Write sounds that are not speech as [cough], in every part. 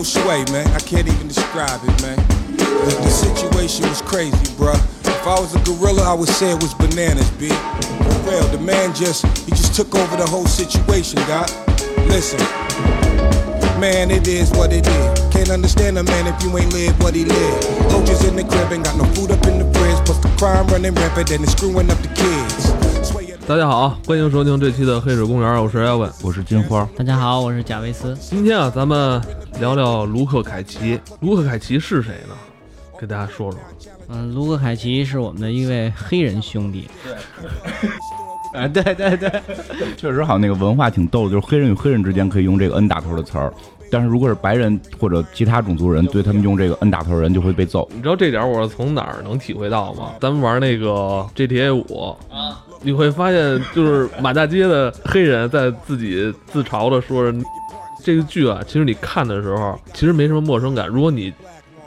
no sway, man. I can't even describe it, man. The, the situation was crazy, bruh. If I was a gorilla, I would say it was bananas, B. For real, the man just, he just took over the whole situation, God. Listen. Man, it is what it is. Can't understand a man if you ain't live what he lived. Roaches in the crib, ain't got no food up in the fridge. Plus the crime running rampant and it's screwing up the kids. 大家好，欢迎收听这期的《黑水公园》，我是艾文，我是金花。大家好，我是贾维斯。今天啊，咱们聊聊卢克凯奇。卢克凯奇是谁呢？给大家说说。嗯，卢克凯奇是我们的一位黑人兄弟。对，[laughs] 哎，对对对，[laughs] 确实好像那个文化挺逗的，就是黑人与黑人之间可以用这个 N 打头的词儿，但是如果是白人或者其他种族人，对他们用这个 N 打头人就会被揍。你知道这点我是从哪儿能体会到吗？咱们玩那个 GTA 五啊。你会发现，就是满大街的黑人在自己自嘲的说：“这个剧啊，其实你看的时候，其实没什么陌生感。如果你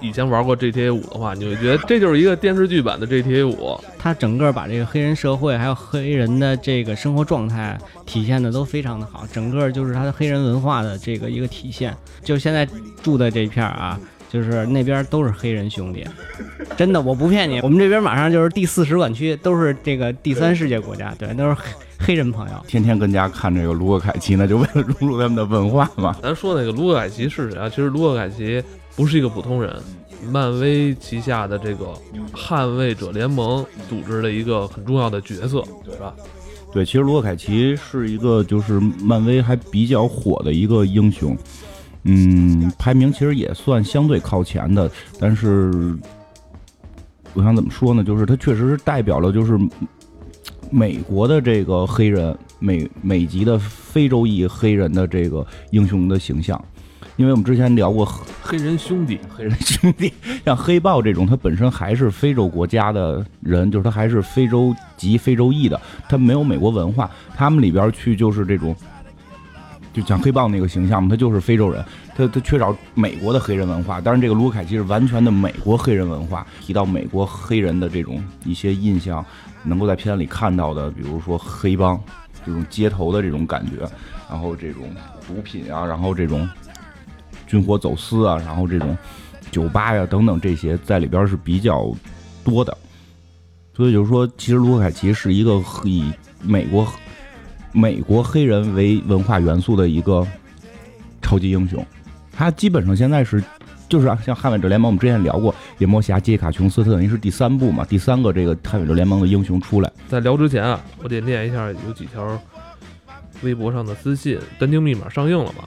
以前玩过 GTA 五的话，你会觉得这就是一个电视剧版的 GTA 五。它整个把这个黑人社会还有黑人的这个生活状态体现的都非常的好，整个就是它的黑人文化的这个一个体现。就现在住的这片儿啊。”就是那边都是黑人兄弟，真的，我不骗你。我们这边马上就是第四使馆区，都是这个第三世界国家，对，都是黑黑人朋友。天天跟家看这个卢克凯奇那，就为了融入他们的文化嘛。咱说那个卢克凯奇是谁啊？其实卢克凯奇不是一个普通人，漫威旗下的这个捍卫者联盟组织的一个很重要的角色，对吧？对，其实卢克凯奇是一个就是漫威还比较火的一个英雄。嗯，排名其实也算相对靠前的，但是我想怎么说呢？就是他确实是代表了，就是美国的这个黑人美美籍的非洲裔黑人的这个英雄的形象。因为我们之前聊过黑人兄弟，黑人兄弟，[laughs] 像黑豹这种，他本身还是非洲国家的人，就是他还是非洲籍、非洲裔的，他没有美国文化，他们里边去就是这种。就讲黑豹那个形象嘛，他就是非洲人，他他缺少美国的黑人文化。当然，这个卢凯奇是完全的美国黑人文化。提到美国黑人的这种一些印象，能够在片里看到的，比如说黑帮这种街头的这种感觉，然后这种毒品啊，然后这种军火走私啊，然后这种酒吧呀等等这些，在里边是比较多的。所以就是说，其实卢凯奇是一个以美国。美国黑人为文化元素的一个超级英雄，他基本上现在是就是啊像捍卫者联盟，我们之前聊过夜魔侠杰卡琼斯，他等于是第三部嘛，第三个这个捍卫者联盟的英雄出来。在聊之前啊，我得念一下有几条微博上的私信，单丁密码上映了嘛？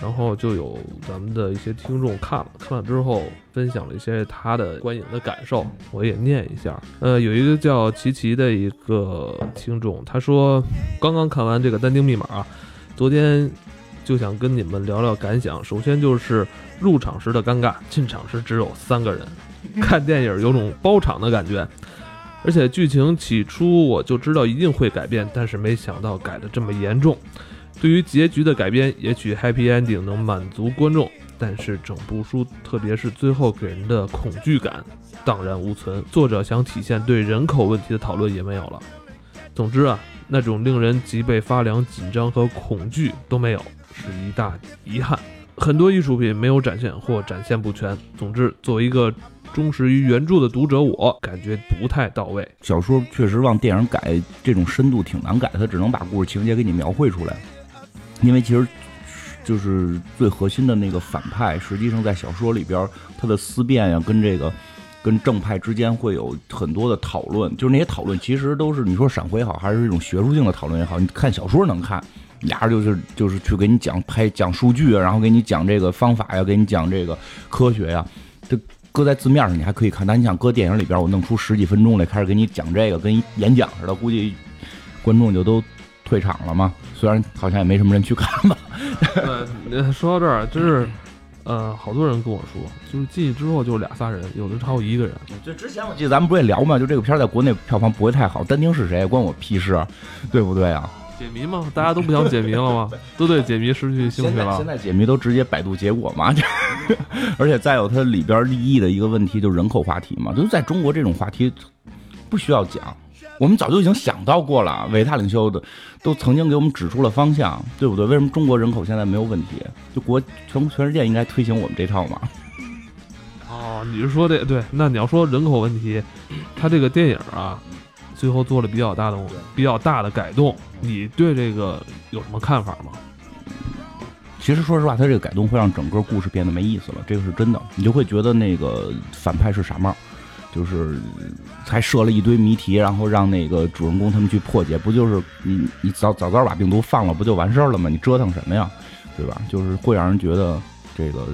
然后就有咱们的一些听众看了，看了之后分享了一些他的观影的感受，我也念一下。呃，有一个叫琪琪的一个听众，他说刚刚看完这个单丁密码啊，昨天就想跟你们聊聊感想。首先就是入场时的尴尬，进场时只有三个人，[laughs] 看电影有种包场的感觉。而且剧情起初我就知道一定会改变，但是没想到改的这么严重。对于结局的改编，也许 happy ending 能满足观众，但是整部书，特别是最后给人的恐惧感荡然无存。作者想体现对人口问题的讨论也没有了。总之啊，那种令人脊背发凉、紧张和恐惧都没有，是一大遗憾。很多艺术品没有展现或展现不全。总之，作为一个忠实于原著的读者，我感觉不太到位。小说确实往电影改，这种深度挺难改，它只能把故事情节给你描绘出来。因为其实，就是最核心的那个反派，实际上在小说里边，他的思辨呀，跟这个跟正派之间会有很多的讨论。就是那些讨论，其实都是你说闪回也好，还是一种学术性的讨论也好，你看小说能看，俩人就是就是去给你讲拍讲数据啊，然后给你讲这个方法呀，给你讲这个科学呀。这搁在字面上你还可以看，但你想搁电影里边，我弄出十几分钟来开始给你讲这个，跟演讲似的，估计观众就都。退场了嘛？虽然好像也没什么人去看吧。[laughs] 对，说到这儿，就是，呃，好多人跟我说，就是进去之后就俩仨人，有的超过一个人。就之前我记得咱们不也聊嘛？就这个片儿在国内票房不会太好，丹丁是谁关我屁事，对不对啊？解谜吗？大家都不想解谜了吗？[laughs] 都对解谜失去兴趣了。现在解谜都直接百度结果嘛。[laughs] 而且再有它里边利益的一个问题，就是人口话题嘛。就是在中国这种话题不需要讲。我们早就已经想到过了，伟大领袖的都曾经给我们指出了方向，对不对？为什么中国人口现在没有问题？就国全全世界应该推行我们这套嘛？哦，你是说这对？那你要说人口问题，他这个电影啊，最后做了比较大的比较大的改动，你对这个有什么看法吗？其实说实话，他这个改动会让整个故事变得没意思了，这个是真的。你就会觉得那个反派是傻帽，就是还设了一堆谜题，然后让那个主人公他们去破解，不就是你你早早早把病毒放了，不就完事儿了吗？你折腾什么呀，对吧？就是会让人觉得这个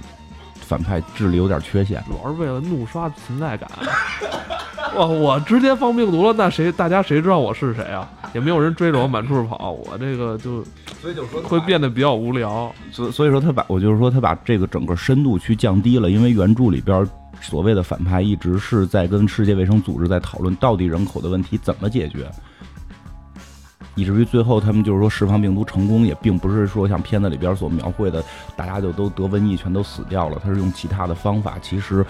反派智力有点缺陷。主要是为了怒刷存在感。[laughs] 哇，我直接放病毒了，那谁大家谁知道我是谁啊？也没有人追着我满处跑，我这个就所以就说会变得比较无聊。所所以说他把我就是说他把这个整个深度去降低了，因为原著里边所谓的反派一直是在跟世界卫生组织在讨论到底人口的问题怎么解决，以至于最后他们就是说释放病毒成功，也并不是说像片子里边所描绘的，大家就都得瘟疫全都死掉了，他是用其他的方法，其实。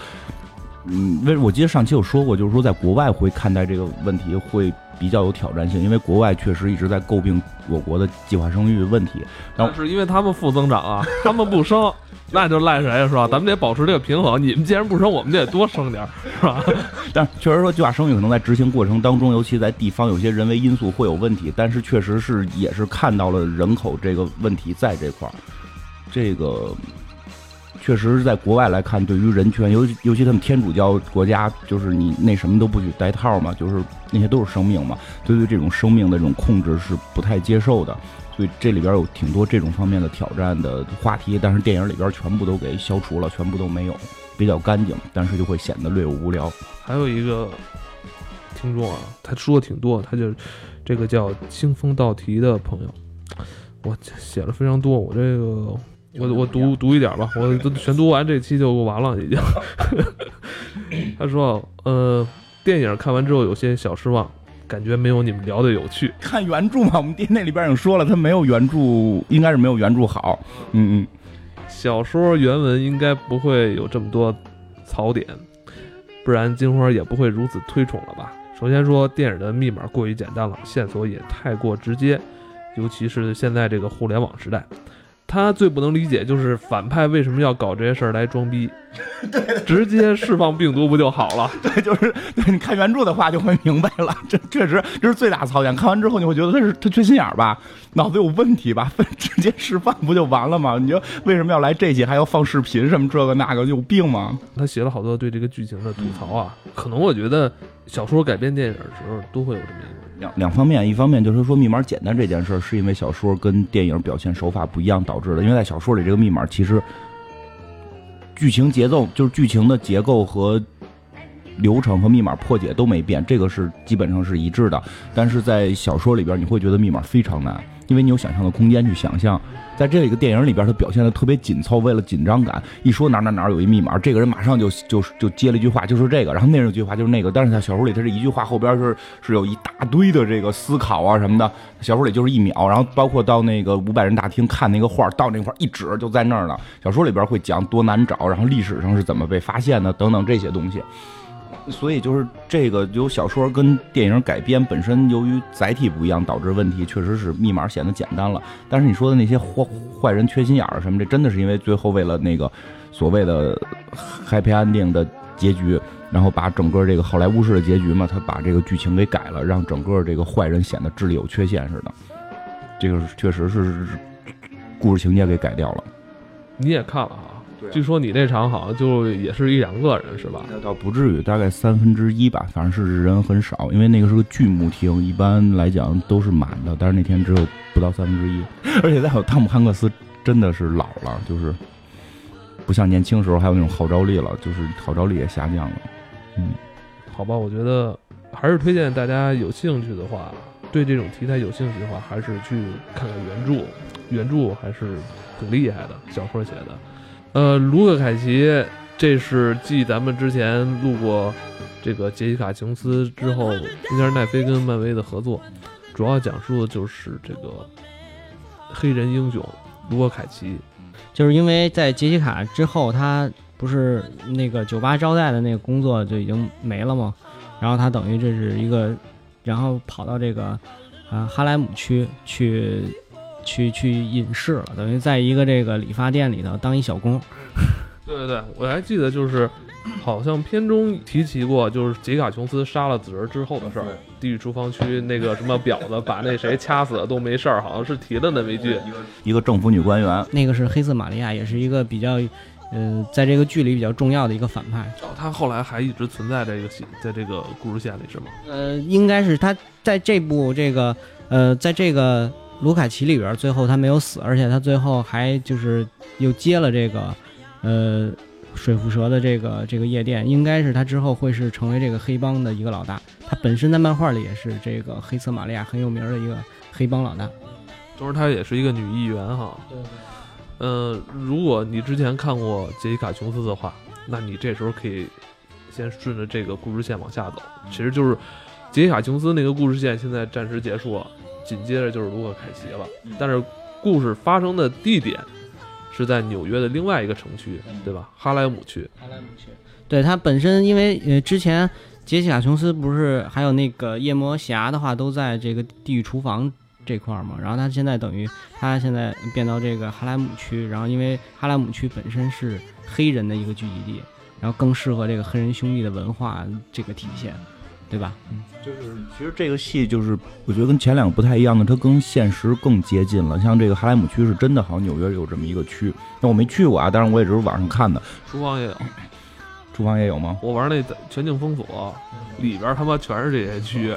嗯，为我记得上期有说过，就是说在国外会看待这个问题会比较有挑战性，因为国外确实一直在诟病我国的计划生育问题。然后是因为他们负增长啊，[laughs] 他们不生，那就赖谁是吧？咱们得保持这个平衡。你们既然不生，我们就得多生点，是吧？[laughs] 但确实说计划生育可能在执行过程当中，尤其在地方有些人为因素会有问题，但是确实是也是看到了人口这个问题在这块儿，这个。确实是在国外来看，对于人权，尤尤其他们天主教国家，就是你那什么都不许戴套嘛，就是那些都是生命嘛，对对这种生命的这种控制是不太接受的，所以这里边有挺多这种方面的挑战的话题，但是电影里边全部都给消除了，全部都没有，比较干净，但是就会显得略有无聊。还有一个听众啊，他说的挺多，他就这个叫清风道题的朋友，我写了非常多，我这个。我我读读一点吧，我 [laughs] 都全读完这期就完了已经。[laughs] 他说，呃，电影看完之后有些小失望，感觉没有你们聊的有趣。看原著嘛，我们店那里边已经说了，他没有原著，应该是没有原著好。嗯嗯，小说原文应该不会有这么多槽点，不然金花也不会如此推崇了吧？首先说电影的密码过于简单了，线索也太过直接，尤其是现在这个互联网时代。他最不能理解就是反派为什么要搞这些事儿来装逼，[laughs] 对，直接释放病毒不就好了？[laughs] 对，就是对你看原著的话就会明白了，这确实这是最大槽点。看完之后你会觉得他是他缺心眼儿吧，脑子有问题吧？分 [laughs] 直接释放不就完了吗？你就为什么要来这集，还要放视频什么这个那个，有病吗？他写了好多对这个剧情的吐槽啊，可能我觉得小说改编电影的时候都会有这么一个。两两方面，一方面就是说密码简单这件事儿，是因为小说跟电影表现手法不一样导致的。因为在小说里，这个密码其实剧情节奏就是剧情的结构和流程和密码破解都没变，这个是基本上是一致的。但是在小说里边，你会觉得密码非常难，因为你有想象的空间去想象。在这个电影里边，他表现的特别紧凑，为了紧张感，一说哪哪哪有一密码，这个人马上就就就接了一句话，就是这个，然后那一句话就是那个。但是在小说里，他这一句话后边是是有一大堆的这个思考啊什么的。小说里就是一秒，然后包括到那个五百人大厅看那个画，到那块一指就在那儿了。小说里边会讲多难找，然后历史上是怎么被发现的等等这些东西。所以就是这个由小说跟电影改编本身，由于载体不一样导致问题，确实是密码显得简单了。但是你说的那些坏坏人缺心眼儿什么，这真的是因为最后为了那个所谓的 happy ending 的结局，然后把整个这个好莱坞式的结局嘛，他把这个剧情给改了，让整个这个坏人显得智力有缺陷似的。这个确实是故事情节给改掉了。你也看了哈？据说你那场好像就也是一两个人是吧？那倒不至于，大概三分之一吧，反正是人很少，因为那个是个剧目厅，一般来讲都是满的，但是那天只有不到三分之一。[laughs] 而且再有汤姆汉克斯真的是老了，就是不像年轻时候还有那种号召力了，就是号召力也下降了。嗯，好吧，我觉得还是推荐大家有兴趣的话，对这种题材有兴趣的话，还是去看看原著，原著还是挺厉害的，小说写的。呃，卢克凯奇，这是继咱们之前录过这个杰西卡琼斯之后，中间奈飞跟漫威的合作，主要讲述的就是这个黑人英雄卢克凯奇，就是因为在杰西卡之后，他不是那个酒吧招待的那个工作就已经没了吗？然后他等于这是一个然后跑到这个啊哈莱姆区去去去隐士了，等于在一个这个理发店里头当一小工。[laughs] 对对对，我还记得就是，好像片中提及过，就是杰卡琼斯杀了子儿之后的事儿。地狱厨房区那个什么婊子把那谁掐死了都没事儿，好像是提了那么一句。一个政府女官员，那个是黑色玛利亚，也是一个比较呃在这个剧里比较重要的一个反派。哦他后来还一直存在这个戏，在这个故事线里是吗？呃，应该是他在这部这个呃，在这个卢卡奇里边，最后他没有死，而且他最后还就是又接了这个呃水蝮蛇的这个这个夜店，应该是他之后会是成为这个黑帮的一个老大。他本身在漫画里也是这个黑色玛利亚很有名的一个黑帮老大。同时她也是一个女议员哈。对。呃，如果你之前看过杰西卡琼斯的话，那你这时候可以先顺着这个故事线往下走。其实就是杰西卡琼斯那个故事线现在暂时结束了，紧接着就是卢克凯奇了。但是故事发生的地点是在纽约的另外一个城区，对吧？哈莱姆区。哈莱姆区。对他本身，因为呃之前杰西卡琼斯不是还有那个夜魔侠的话，都在这个地狱厨房这块儿嘛。然后他现在等于他现在变到这个哈莱姆区，然后因为哈莱姆区本身是黑人的一个聚集地，然后更适合这个黑人兄弟的文化这个体现，对吧？嗯，就是其实这个戏就是我觉得跟前两个不太一样的，它跟现实更接近了。像这个哈莱姆区是真的，好像纽约有这么一个区，但我没去过啊，但是我也只是网上看的。厨房也有，厨房也有吗？我玩那全境封锁里边他妈全是这些区。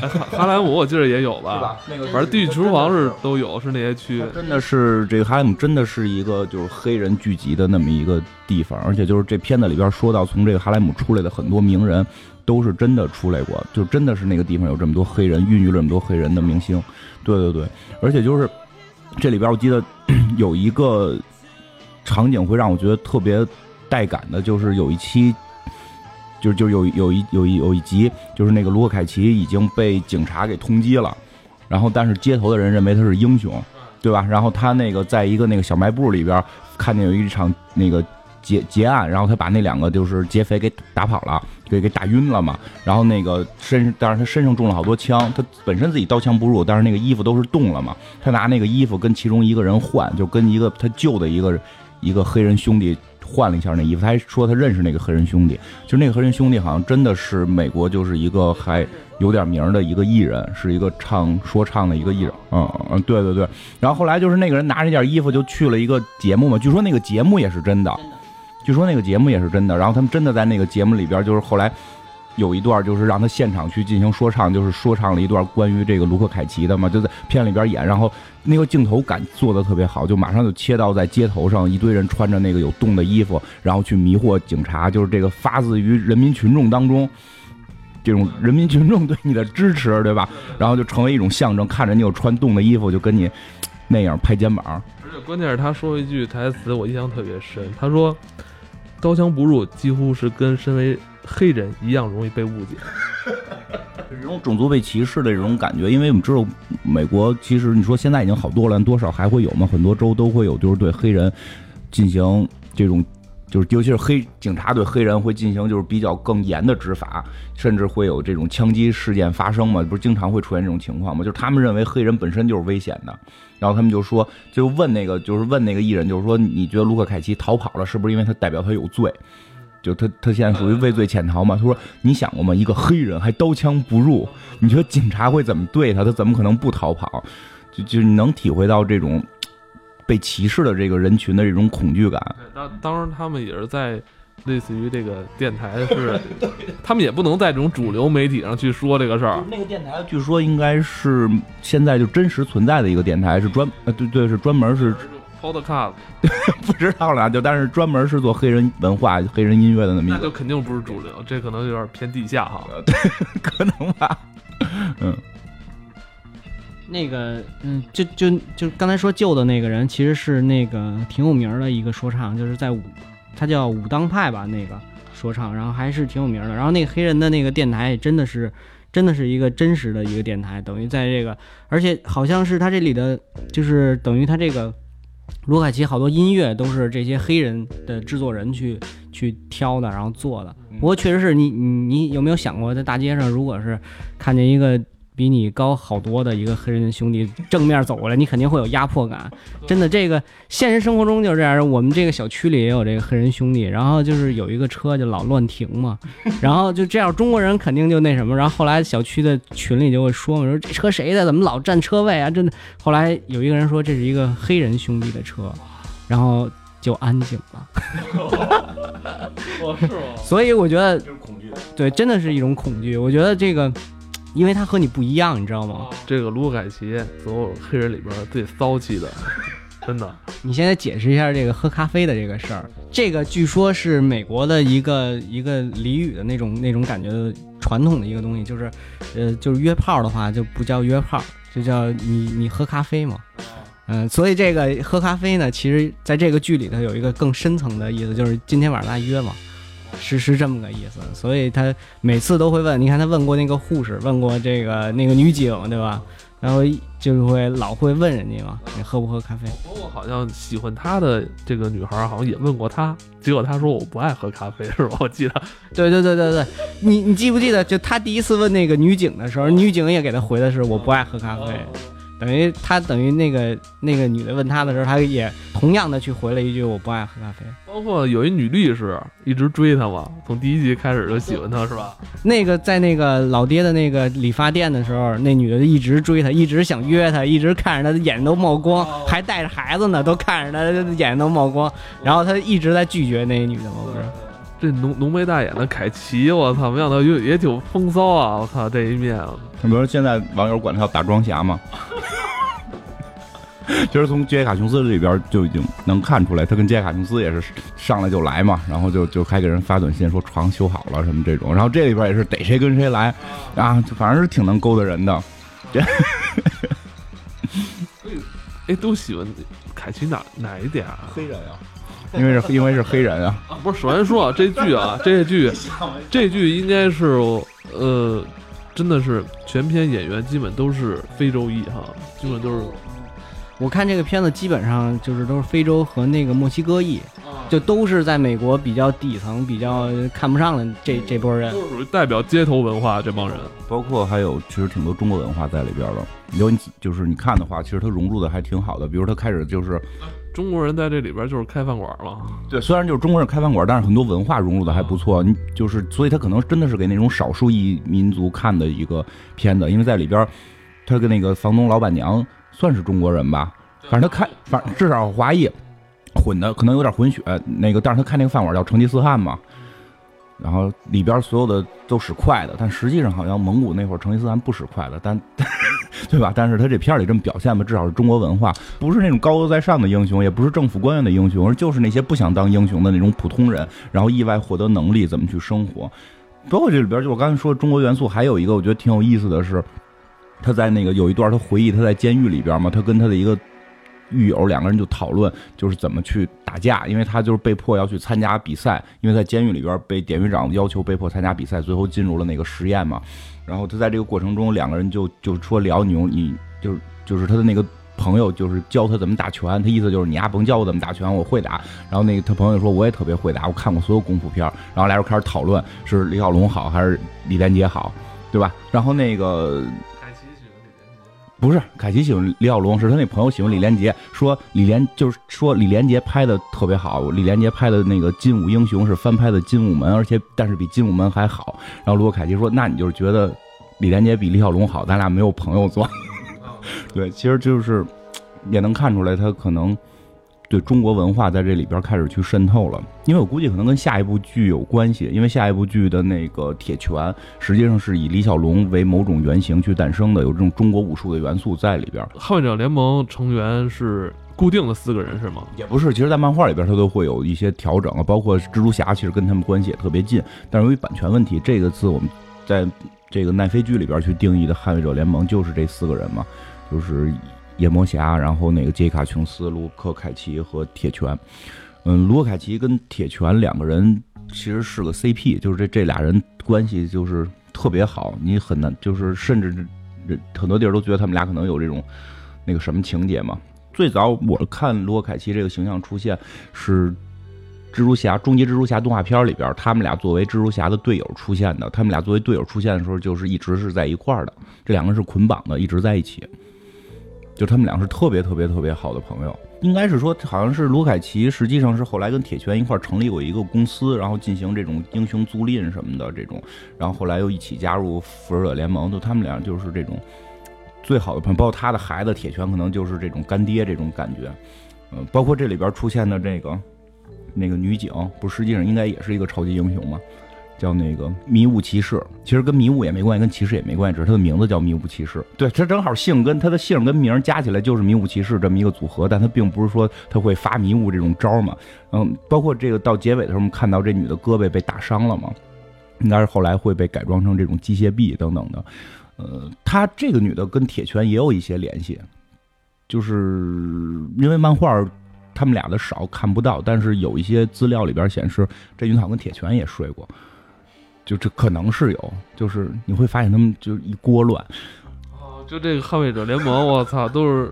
哎，哈哈莱姆我记得也有吧？那个反正地狱厨房是都有，是那些区。真的是这个哈莱姆真的是一个就是黑人聚集的那么一个地方，而且就是这片子里边说到从这个哈莱姆出来的很多名人，都是真的出来过，就真的是那个地方有这么多黑人，孕育了这么多黑人的明星。对对对，而且就是这里边我记得 [clears throat] 有一个场景会让我觉得特别带感的，就是有一期。就就有有一有一有一集，就是那个卢克凯奇已经被警察给通缉了，然后但是街头的人认为他是英雄，对吧？然后他那个在一个那个小卖部里边看见有一场那个劫劫案，然后他把那两个就是劫匪给打跑了，给给打晕了嘛。然后那个身，但是他身上中了好多枪，他本身自己刀枪不入，但是那个衣服都是冻了嘛。他拿那个衣服跟其中一个人换，就跟一个他救的一个一个黑人兄弟。换了一下那衣服，他还说他认识那个黑人兄弟，就那个黑人兄弟好像真的是美国就是一个还有点名的一个艺人，是一个唱说唱的一个艺人，嗯嗯，对对对。然后后来就是那个人拿着那件衣服就去了一个节目嘛，据说那个节目也是真的，据说那个节目也是真的。然后他们真的在那个节目里边，就是后来有一段就是让他现场去进行说唱，就是说唱了一段关于这个卢克凯奇的嘛，就在片里边演，然后。那个镜头感做的特别好，就马上就切到在街头上，一堆人穿着那个有洞的衣服，然后去迷惑警察，就是这个发自于人民群众当中，这种人民群众对你的支持，对吧？然后就成为一种象征，看着你有穿洞的衣服，就跟你那样拍肩膀。而且关键是他说一句台词，我印象特别深，他说：“刀枪不入，几乎是跟身为黑人一样容易被误解。[laughs] ”这种种族被歧视的这种感觉，因为我们知道美国其实你说现在已经好多了，多少还会有吗？很多州都会有，就是对黑人进行这种，就是尤其是黑警察对黑人会进行就是比较更严的执法，甚至会有这种枪击事件发生嘛？不是经常会出现这种情况吗？就是他们认为黑人本身就是危险的，然后他们就说，就问那个就是问那个艺人，就是说你觉得卢克凯奇逃跑了，是不是因为他代表他有罪？就他，他现在属于畏罪潜逃嘛？他说：“你想过吗？一个黑人还刀枪不入，你觉得警察会怎么对他？他怎么可能不逃跑？就就你能体会到这种被歧视的这个人群的这种恐惧感。当当时，他们也是在类似于这个电台是，[laughs] 他们也不能在这种主流媒体上去说这个事儿。那个电台据说应该是现在就真实存在的一个电台，是专呃对对是专门是。” Podcast [laughs] 不知道了，就但是专门是做黑人文化、黑人音乐的那么一个，那就肯定不是主流，这可能有点偏地下哈，[laughs] 对，可能吧，[laughs] 嗯，那个，嗯，就就就刚才说救的那个人，其实是那个挺有名的一个说唱，就是在武，他叫武当派吧，那个说唱，然后还是挺有名的，然后那个黑人的那个电台真的是，真的是一个真实的一个电台，等于在这个，而且好像是他这里的，就是等于他这个。卢凯奇好多音乐都是这些黑人的制作人去去挑的，然后做的。不过确实是你你你有没有想过，在大街上如果是看见一个比你高好多的一个黑人兄弟正面走过来，你肯定会有压迫感。真的，这个现实生活中就是这样。我们这个小区里也有这个黑人兄弟，然后就是有一个车就老乱停嘛，[laughs] 然后就这样中国人肯定就那什么。然后后来小区的群里就会说嘛，说这车谁的？怎么老占车位啊？真的。后来有一个人说这是一个黑人兄弟的车，然后就安静了。[laughs] 哦，是吗？[laughs] 所以我觉得就是恐惧。对，真的是一种恐惧。我觉得这个，因为他和你不一样，你知道吗？这个卢凯奇，所有黑人里边最骚气的，[laughs] 真的。你现在解释一下这个喝咖啡的这个事儿。这个据说是美国的一个一个俚语的那种那种感觉的传统的一个东西，就是，呃，就是约炮的话就不叫约炮，就叫你你喝咖啡嘛。嗯、所以这个喝咖啡呢，其实在这个剧里头有一个更深层的意思，就是今天晚上咱约嘛。是是这么个意思，所以他每次都会问，你看他问过那个护士，问过这个那个女警，对吧？然后就会老会问人家嘛，你喝不喝咖啡？包括好像喜欢他的这个女孩，好像也问过他，结果他说我不爱喝咖啡，是吧？我记得对对对对对，你你记不记得，就他第一次问那个女警的时候，女警也给他回的是我不爱喝咖啡，等于他等于那个那个女的问他的时候，他也同样的去回了一句我不爱喝咖啡。包括有一女律师一直追他嘛，从第一集开始就喜欢他，是吧？那个在那个老爹的那个理发店的时候，那女的一直追他，一直想约他，一直看着他眼睛都冒光，还带着孩子呢，都看着他眼睛都冒光，然后他一直在拒绝那女的嘛，不是？这浓浓眉大眼的凯奇，我操，没想到也也挺风骚啊！我操，这一面，比如说现在网友管他叫打桩侠嘛。[laughs] 其实从杰卡琼斯里边就已经能看出来，他跟杰卡琼斯也是上来就来嘛，然后就就还给人发短信说床修好了什么这种，然后这里边也是逮谁跟谁来啊，就反正是挺能勾搭人的。[laughs] 哎，都喜欢凯奇哪哪一点啊？黑人啊，因为是因为是黑人啊，啊，不是，首先说啊，这剧啊，这剧，这剧应该是呃，真的是全片演员基本都是非洲裔哈，基本都是我看这个片子基本上就是都是非洲和那个墨西哥裔，就都是在美国比较底层、比较看不上的这这波人。都是属于代表街头文化这帮人。包括还有其实挺多中国文化在里边的。有你就是你看的话，其实它融入的还挺好的。比如他开始就是中国人在这里边就是开饭馆了，对，虽然就是中国人开饭馆，但是很多文化融入的还不错。你就是，所以他可能真的是给那种少数裔民族看的一个片子，因为在里边，他跟那个房东老板娘算是中国人吧，反正他开，反正至少华裔混的，可能有点混血。那个，但是他开那个饭馆叫成吉思汗嘛，然后里边所有的都使筷的，但实际上好像蒙古那会儿成吉思汗不使筷的，但 [laughs] 对吧？但是他这片里这么表现吧，至少是中国文化，不是那种高高在上的英雄，也不是政府官员的英雄，而就是那些不想当英雄的那种普通人，然后意外获得能力，怎么去生活。包括这里边，就我刚才说中国元素，还有一个我觉得挺有意思的是，他在那个有一段他回忆他在监狱里边嘛，他跟他的一个狱友两个人就讨论，就是怎么去打架，因为他就是被迫要去参加比赛，因为在监狱里边被典狱长要求被迫参加比赛，最后进入了那个实验嘛。然后他在这个过程中，两个人就就说聊你你就是就是他的那个朋友就是教他怎么打拳，他意思就是你丫甭教我怎么打拳，我会打。然后那个他朋友说我也特别会打，我看过所有功夫片。然后俩人开始讨论是李小龙好还是李连杰好，对吧？然后那个，不是凯奇喜欢李小龙，是他那朋友喜欢李连杰，说李连就是说李连杰拍的特别好，李连杰拍的那个《精武英雄》是翻拍的《精武门》，而且但是比《精武门》还好。然后罗凯奇说，那你就是觉得李连杰比李小龙好，咱俩没有朋友做。[laughs] 对，其实就是也能看出来，他可能对中国文化在这里边开始去渗透了。因为我估计可能跟下一部剧有关系，因为下一部剧的那个铁拳实际上是以李小龙为某种原型去诞生的，有这种中国武术的元素在里边。捍卫者联盟成员是固定的四个人是吗？也不是，其实，在漫画里边它都会有一些调整啊，包括蜘蛛侠，其实跟他们关系也特别近。但是由于版权问题，这个字我们在这个奈飞剧里边去定义的捍卫者联盟就是这四个人嘛，就是夜魔侠，然后那个杰卡琼斯、卢克凯奇和铁拳。嗯，卢克凯奇跟铁拳两个人其实是个 CP，就是这这俩人关系就是特别好，你很难就是甚至很多地儿都觉得他们俩可能有这种那个什么情节嘛。最早我看卢克凯奇这个形象出现是蜘蛛侠、终极蜘蛛侠动画片里边，他们俩作为蜘蛛侠的队友出现的。他们俩作为队友出现的时候，就是一直是在一块儿的，这两个人是捆绑的，一直在一起。就他们俩是特别特别特别好的朋友。应该是说，好像是卢凯奇，实际上是后来跟铁拳一块儿成立过一个公司，然后进行这种英雄租赁什么的这种，然后后来又一起加入复仇者联盟。就他们俩就是这种最好的朋友，包括他的孩子铁拳，可能就是这种干爹这种感觉。嗯，包括这里边出现的这个。那个女警不，实际上应该也是一个超级英雄吗？叫那个迷雾骑士，其实跟迷雾也没关系，跟骑士也没关系，只是他的名字叫迷雾骑士。对，他正好姓跟他的姓跟名加起来就是迷雾骑士这么一个组合，但他并不是说他会发迷雾这种招嘛。嗯，包括这个到结尾的时候，我们看到这女的胳膊被打伤了嘛，应该是后来会被改装成这种机械臂等等的。呃，她这个女的跟铁拳也有一些联系，就是因为漫画。他们俩的少看不到，但是有一些资料里边显示，这云草跟铁拳也睡过，就这可能是有，就是你会发现他们就一锅乱。哦，就这个捍卫者联盟，我操，都是，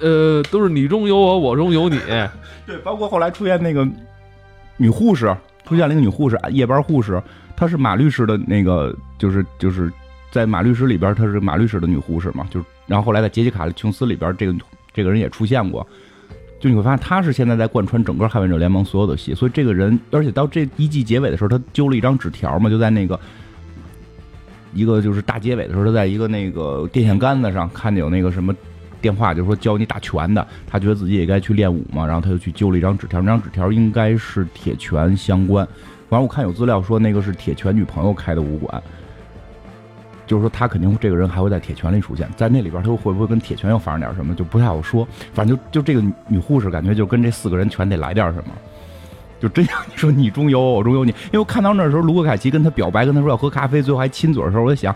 呃，都是你中有我，我中有你。[laughs] 对，包括后来出现那个女护士，出现了一个女护士，夜班护士，她是马律师的那个，就是就是在马律师里边，她是马律师的女护士嘛，就然后后来在杰西卡琼斯里边，这个这个人也出现过。就你会发现，他是现在在贯穿整个捍卫者联盟所有的戏，所以这个人，而且到这一季结尾的时候，他揪了一张纸条嘛，就在那个一个就是大结尾的时候，他在一个那个电线杆子上看见有那个什么电话，就是说教你打拳的，他觉得自己也该去练武嘛，然后他就去揪了一张纸条，那张纸条应该是铁拳相关，反正我看有资料说那个是铁拳女朋友开的武馆。就是说，他肯定这个人还会在铁拳里出现，在那里边，他会不会跟铁拳又发生点什么，就不太好说。反正就就这个女护士，感觉就跟这四个人全得来点什么。就真像你说，你中有我，我中有你。因为我看到那时候，卢克凯奇跟他表白，跟他说要喝咖啡，最后还亲嘴的时候，我就想，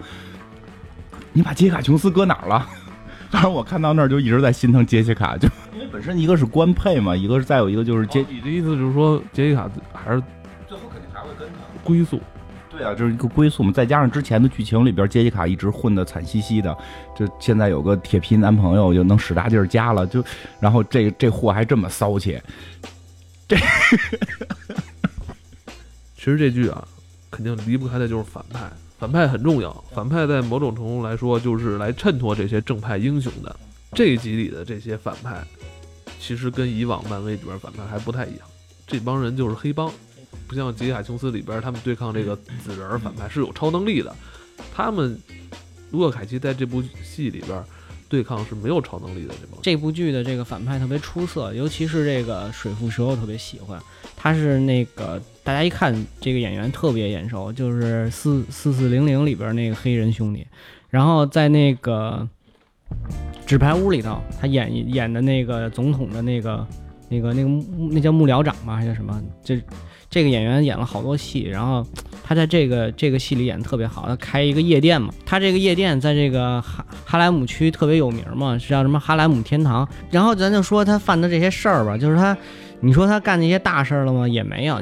你把杰西卡琼斯搁哪儿了？[laughs] 反正我看到那儿就一直在心疼杰西卡，就因为本身一个是官配嘛，一个是再有一个就是杰。你的意思就是说，杰西卡还是最后肯定还会跟他归宿。对啊，就是一个归宿嘛，再加上之前的剧情里边，杰西卡一直混得惨兮兮的，就现在有个铁皮男朋友，就能使大劲儿加了，就然后这这货还这么骚气，这其实这剧啊，肯定离不开的就是反派，反派很重要，反派在某种程度来说就是来衬托这些正派英雄的。这一集里的这些反派，其实跟以往漫威里边反派还不太一样，这帮人就是黑帮。不像杰西卡琼斯里边，他们对抗这个紫人反派是有超能力的。他们卢克凯奇在这部戏里边对抗是没有超能力的。这帮这部剧的这个反派特别出色，尤其是这个水蝮蛇，我特别喜欢。他是那个大家一看这个演员特别眼熟，就是四四四零零里边那个黑人兄弟。然后在那个纸牌屋里头，他演演的那个总统的那个那个那个那叫幕僚长吗？还叫什么？就。这个演员演了好多戏，然后他在这个这个戏里演的特别好。他开一个夜店嘛，他这个夜店在这个哈哈莱姆区特别有名嘛，是叫什么哈莱姆天堂。然后咱就说他犯的这些事儿吧，就是他，你说他干那些大事儿了吗？也没有，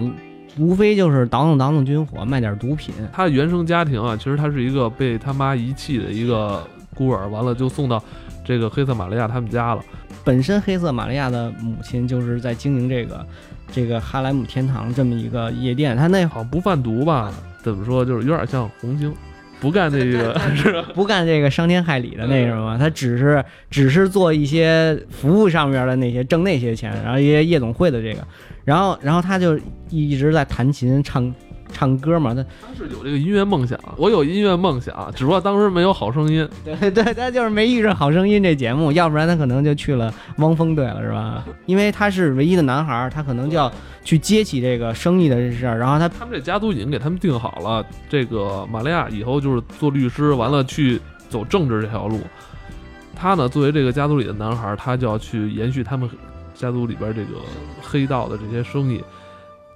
无非就是倒腾倒腾军火，卖点毒品。他的原生家庭啊，其实他是一个被他妈遗弃的一个孤儿，完了就送到这个黑色玛利亚他们家了。本身黑色玛利亚的母亲就是在经营这个。这个哈莱姆天堂这么一个夜店，他那好像不贩毒吧？怎么说？就是有点像红星，不干这个 [laughs] 是吧？不干这个伤天害理的那什么，[laughs] 他只是只是做一些服务上面的那些挣那些钱，然后一些夜总会的这个，然后然后他就一直在弹琴唱。唱歌嘛，他他是有这个音乐梦想，我有音乐梦想，只不过当时没有好声音。对 [laughs] 对，他就是没遇上好声音这节目，要不然他可能就去了汪峰队了，是吧？因为他是唯一的男孩，他可能就要去接起这个生意的这事儿。然后他他们这家族已经给他们定好了，这个玛利亚以后就是做律师，完了去走政治这条路。他呢，作为这个家族里的男孩，他就要去延续他们家族里边这个黑道的这些生意。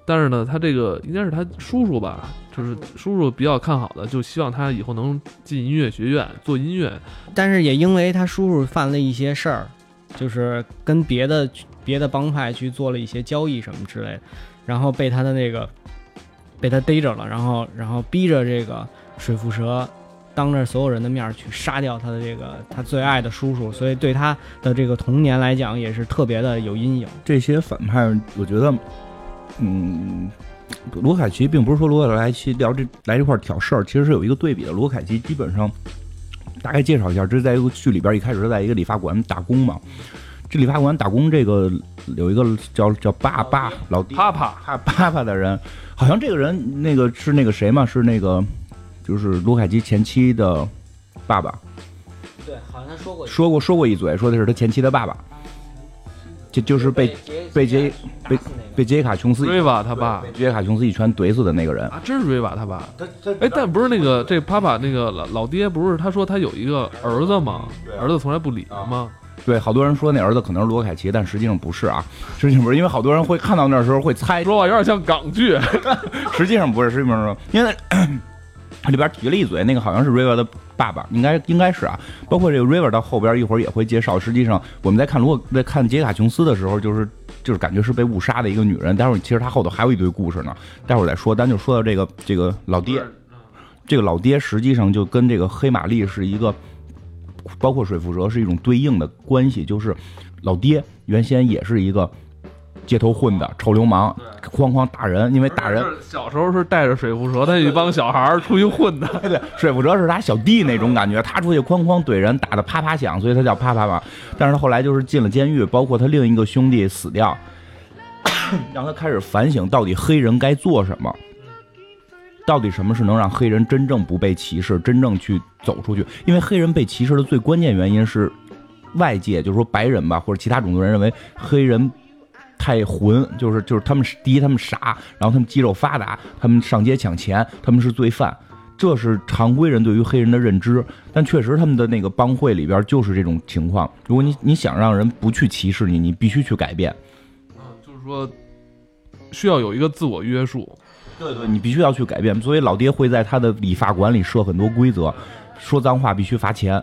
但是呢，他这个应该是他叔叔吧，就是叔叔比较看好的，就希望他以后能进音乐学院做音乐。但是也因为他叔叔犯了一些事儿，就是跟别的别的帮派去做了一些交易什么之类的，然后被他的那个被他逮着了，然后然后逼着这个水蝮蛇当着所有人的面去杀掉他的这个他最爱的叔叔，所以对他的这个童年来讲也是特别的有阴影。这些反派，我觉得。嗯，罗凯奇并不是说罗凯奇聊这来这块儿挑事儿，其实是有一个对比的。罗凯奇基本上大概介绍一下，这是在一个剧里边，一开始是在一个理发馆打工嘛。这理发馆打工，这个有一个叫叫爸爸老爹啪啪，怕 [laughs] 爸爸的人，好像这个人那个是那个谁嘛，是那个就是卢凯奇前妻的爸爸，对，好像他说过说过说过一嘴，说的是他前妻的爸爸，就就是被被杰被被杰卡琼斯瑞瓦他爸被杰卡琼斯一拳怼死的那个人。啊，真是瑞瓦他爸。哎，但不是那个这爸爸那个老老爹，不是他说他有一个儿子吗？儿子从来不理他吗？对，好多人说那儿子可能是罗凯奇，但实际上不是啊，实际上不是，因为好多人会看到那时候会猜，说话有点像港剧。[laughs] 实际上不是，实际上说，因为里边提了一嘴，那个好像是 River 的爸爸，应该应该是啊。包括这个 River 到后边一会儿也会介绍，实际上我们在看如果在看杰卡琼斯的时候，就是就是感觉是被误杀的一个女人。待会儿其实她后头还有一堆故事呢，待会儿再说。咱就说到这个这个老爹，这个老爹实际上就跟这个黑玛丽是一个，包括水蝮蛇是一种对应的关系，就是老爹原先也是一个街头混的臭流氓，哐哐打人，因为打人。小时候是带着水蝮蛇，他一帮小孩儿出去混的。[laughs] 对对，水蝮蛇是他小弟那种感觉，他出去哐哐怼人，打的啪啪响，所以他叫啪啪嘛。但是他后来就是进了监狱，包括他另一个兄弟死掉，[coughs] 让他开始反省到底黑人该做什么，到底什么是能让黑人真正不被歧视，真正去走出去？因为黑人被歧视的最关键原因是外界，就是说白人吧，或者其他种族人认为黑人。太混，就是就是他们第一他们傻，然后他们肌肉发达，他们上街抢钱，他们是罪犯，这是常规人对于黑人的认知。但确实他们的那个帮会里边就是这种情况。如果你你想让人不去歧视你，你必须去改变。嗯，就是说需要有一个自我约束。对对，你必须要去改变。所以老爹会在他的理发馆里设很多规则，说脏话必须罚钱，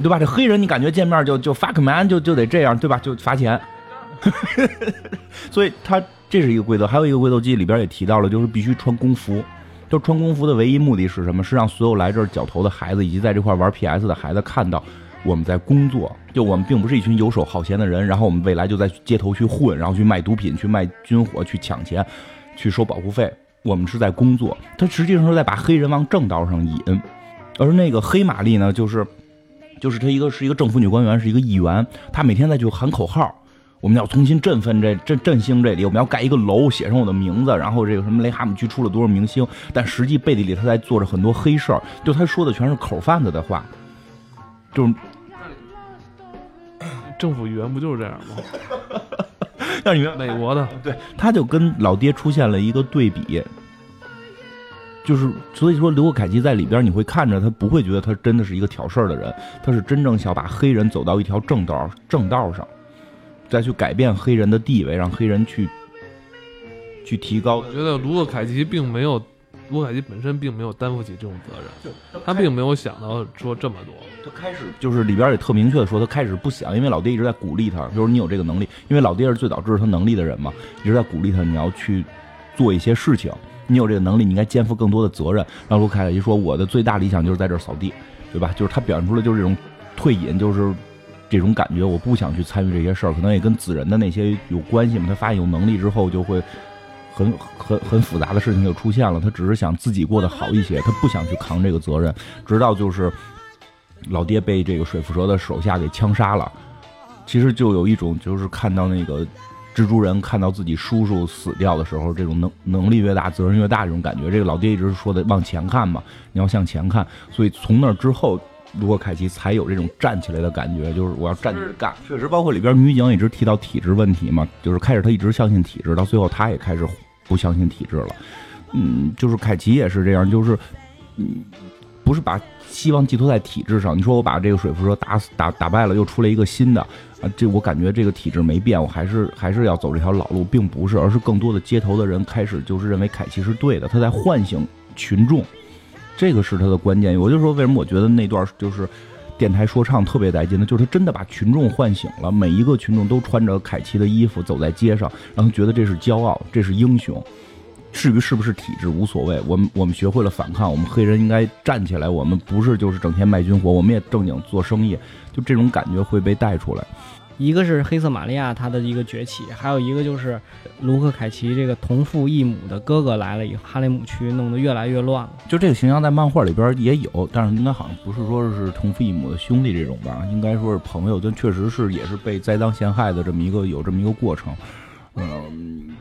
对吧？这黑人你感觉见面就就 fuck man 就就得这样，对吧？就罚钱。[laughs] 所以他这是一个规则，还有一个规则记里边也提到了，就是必须穿工服。就穿工服的唯一目的是什么？是让所有来这儿绞头的孩子以及在这块玩 PS 的孩子看到我们在工作，就我们并不是一群游手好闲的人。然后我们未来就在街头去混，然后去卖毒品、去卖军火、去抢钱、去收保护费。我们是在工作，他实际上是在把黑人往正道上引。而那个黑玛丽呢，就是就是他一个是一个政府女官员，是一个议员，她每天在就喊口号。我们要重新振奋这振振兴这里，我们要盖一个楼，写上我的名字，然后这个什么雷哈姆区出了多少明星，但实际背地里他在做着很多黑事儿，就他说的全是口贩子的话，就是政府语言不就是这样吗？[laughs] 让你们美国的，对，他就跟老爹出现了一个对比，就是所以说刘凯奇在里边你会看着他不会觉得他真的是一个挑事儿的人，他是真正想把黑人走到一条正道正道上。再去改变黑人的地位，让黑人去去提高。我觉得卢克凯奇并没有，卢克凯奇本身并没有担负起这种责任，他并没有想到说这么多。他开始就是里边也特明确的说，他开始不想，因为老爹一直在鼓励他，就是你有这个能力，因为老爹是最早知道他能力的人嘛，一直在鼓励他，你要去做一些事情，你有这个能力，你应该肩负更多的责任。然后卢凯奇说，我的最大理想就是在这儿扫地，对吧？就是他表现出来就是这种退隐，就是。这种感觉，我不想去参与这些事儿，可能也跟子人的那些有关系嘛。他发现有能力之后，就会很很很复杂的事情就出现了。他只是想自己过得好一些，他不想去扛这个责任。直到就是老爹被这个水蝮蛇的手下给枪杀了，其实就有一种就是看到那个蜘蛛人看到自己叔叔死掉的时候，这种能能力越大，责任越大这种感觉。这个老爹一直说的往前看嘛，你要向前看。所以从那之后。卢克凯奇才有这种站起来的感觉，就是我要站起来干。确实，包括里边女警一直提到体制问题嘛，就是开始他一直相信体制，到最后他也开始不相信体制了。嗯，就是凯奇也是这样，就是嗯，不是把希望寄托在体制上。你说我把这个水夫蛇打死、打打败了，又出来一个新的啊，这我感觉这个体制没变，我还是还是要走这条老路，并不是，而是更多的街头的人开始就是认为凯奇是对的，他在唤醒群众。这个是他的关键，我就说为什么我觉得那段就是电台说唱特别带劲呢？就是他真的把群众唤醒了，每一个群众都穿着凯奇的衣服走在街上，然后觉得这是骄傲，这是英雄。至于是不是体制无所谓，我们我们学会了反抗，我们黑人应该站起来，我们不是就是整天卖军火，我们也正经做生意，就这种感觉会被带出来。一个是黑色玛利亚他的一个崛起，还有一个就是卢克凯奇这个同父异母的哥哥来了以后，哈雷姆区弄得越来越乱了。就这个形象在漫画里边也有，但是应该好像不是说是同父异母的兄弟这种吧，应该说是朋友，但确实是也是被栽赃陷害的这么一个有这么一个过程。嗯，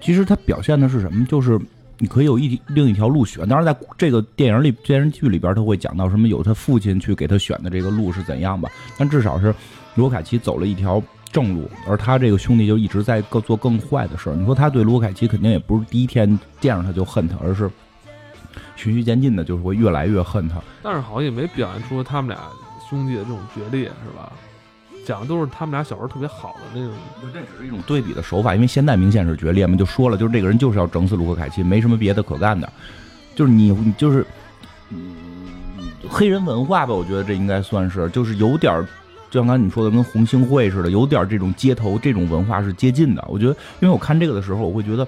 其实他表现的是什么？就是你可以有一另一条路选，当然在这个电影里电视剧里边他会讲到什么，有他父亲去给他选的这个路是怎样吧，但至少是罗凯奇走了一条。正路，而他这个兄弟就一直在更做更坏的事儿。你说他对罗凯奇肯定也不是第一天见着他就恨他，而是循序渐进的，就是会越来越恨他。但是好像也没表现出他们俩兄弟的这种决裂，是吧？讲的都是他们俩小时候特别好的那种。这只是一种对比的手法，因为现在明显是决裂嘛，就说了，就是这个人就是要整死卢克凯奇，没什么别的可干的。就是你，你就是，嗯，黑人文化吧，我觉得这应该算是，就是有点。就像刚才你说的，跟红星会似的，有点这种街头这种文化是接近的。我觉得，因为我看这个的时候，我会觉得，